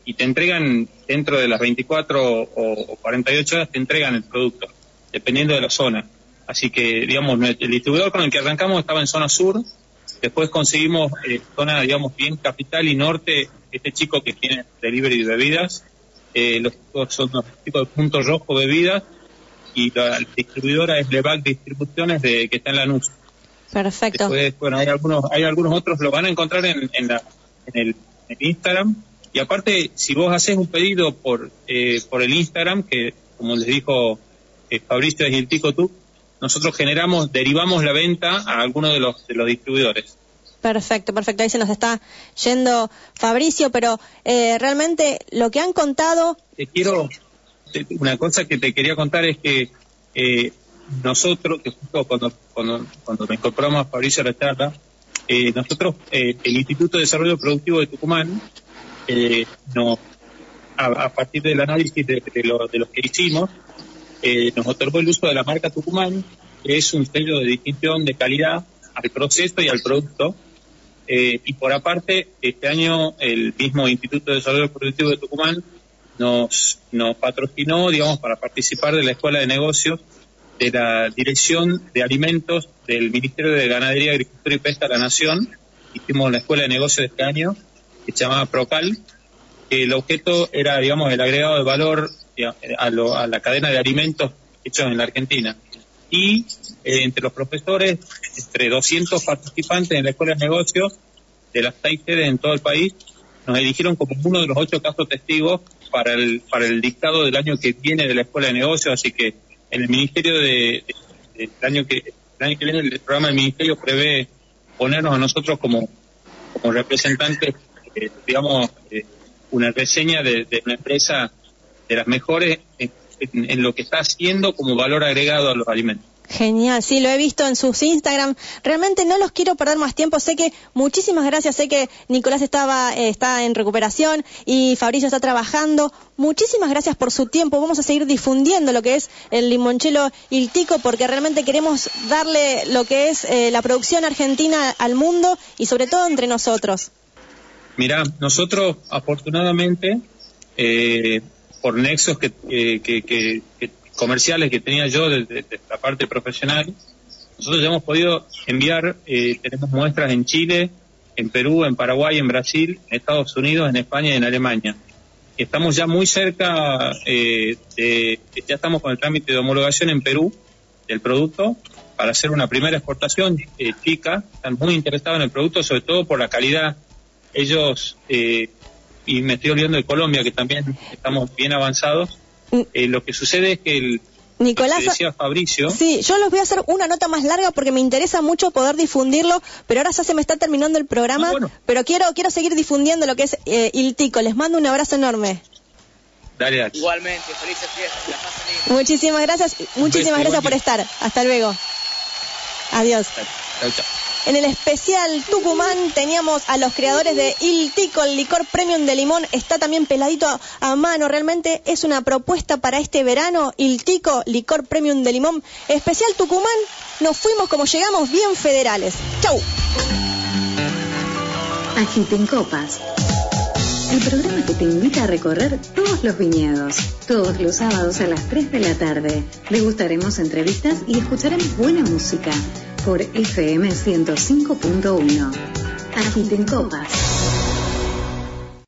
y te entregan dentro de las 24 o, o 48 horas, te entregan el producto, dependiendo de la zona. Así que, digamos, el distribuidor con el que arrancamos estaba en zona sur, Después conseguimos eh, zona, digamos, bien capital y norte, este chico que tiene delivery de bebidas, eh, los chicos son los chicos de Punto Rojo Bebidas, y la, distribuidora es Levac Distribuciones, de, que está en la NUS. Perfecto. Después, bueno, hay algunos, hay algunos otros, lo van a encontrar en, en, la, en, el, en Instagram, Y aparte, si vos haces un pedido por, eh, por el Instagram, que como les dijo eh, Fabricio de Tico tú, nosotros generamos, derivamos la venta a algunos de los, de los distribuidores. Perfecto, perfecto. Ahí se nos está yendo Fabricio, pero eh, realmente lo que han contado. Te quiero. Una cosa que te quería contar es que eh, nosotros, que justo cuando, cuando, cuando nos incorporamos a Fabricio a la charla, eh, nosotros, el Instituto de Desarrollo Productivo de Tucumán, nos, a, partir del análisis de, de, lo, de los que hicimos, nos otorgó el uso de la marca Tucumán, que es un sello de distinción de calidad al proceso y al producto. Eh, y por aparte, este año el mismo Instituto de Desarrollo Productivo de Tucumán nos, nos patrocinó, digamos, para participar de la Escuela de Negocios de la Dirección de Alimentos del Ministerio de Ganadería, Agricultura y Pesca de la Nación. Hicimos la Escuela de Negocios de este año, que se llamaba PROCAL. El objeto era, digamos, el agregado de valor a, a la cadena de alimentos hechos en la Argentina. Y eh, entre los profesores, entre 200 participantes en la Escuela de Negocios de las seis sedes en todo el país, nos eligieron como uno de los ocho casos testigos para el, para el dictado del año que viene de la Escuela de Negocios, así que en el Ministerio de, año que el año que viene el programa del Ministerio prevé ponernos a nosotros como, como representantes, eh, digamos, eh, una reseña de, de, una empresa de las mejores en, lo que está haciendo como valor agregado a los alimentos. Genial, sí, lo he visto en sus Instagram. Realmente no los quiero perder más tiempo. Sé que muchísimas gracias. Sé que Nicolás estaba eh, está en recuperación y Fabricio está trabajando. Muchísimas gracias por su tiempo. Vamos a seguir difundiendo lo que es el limonchelo Iltico porque realmente queremos darle lo que es eh, la producción argentina al mundo y sobre todo entre nosotros. Mira, nosotros afortunadamente eh, por nexos que, que, comerciales que tenía yo desde, la parte profesional, nosotros ya hemos podido enviar, eh, tenemos muestras en Chile, en Perú, en Paraguay, en Brasil, en Estados Unidos, en España y en Alemania. Estamos ya muy cerca, eh, de, ya estamos con el trámite de homologación en Perú del producto para hacer una primera exportación eh, chica. Están muy interesados en el producto, sobre todo por la calidad. Ellos eh, y me estoy olvidando de Colombia, que también estamos bien avanzados. Mm. Eh, lo que sucede es que el, Nicolás, decía Fabricio. Sí, yo les voy a hacer una nota más larga porque me interesa mucho poder difundirlo, pero ahora ya se me está terminando el programa, ah, pero quiero quiero seguir difundiendo lo que es eh, Iltico. Les mando un abrazo enorme. Dale, dale. Igualmente, felices fiestas, Muchísimas gracias, muchísimas gracias por estar. Hasta luego. Adiós. Chao, chao. En el especial Tucumán teníamos a los creadores de Il Tico, el licor premium de limón. Está también peladito a, mano. Realmente es una propuesta para este verano. Il Tico, licor premium de limón. Especial Tucumán. Nos fuimos como llegamos, bien federales. Chau. Agiten copas. El programa que te invita a recorrer todos los viñedos. Todos los sábados a las 3 de la tarde. Degustaremos entrevistas y escucharemos buena música por FM 105.1. Agiten copas.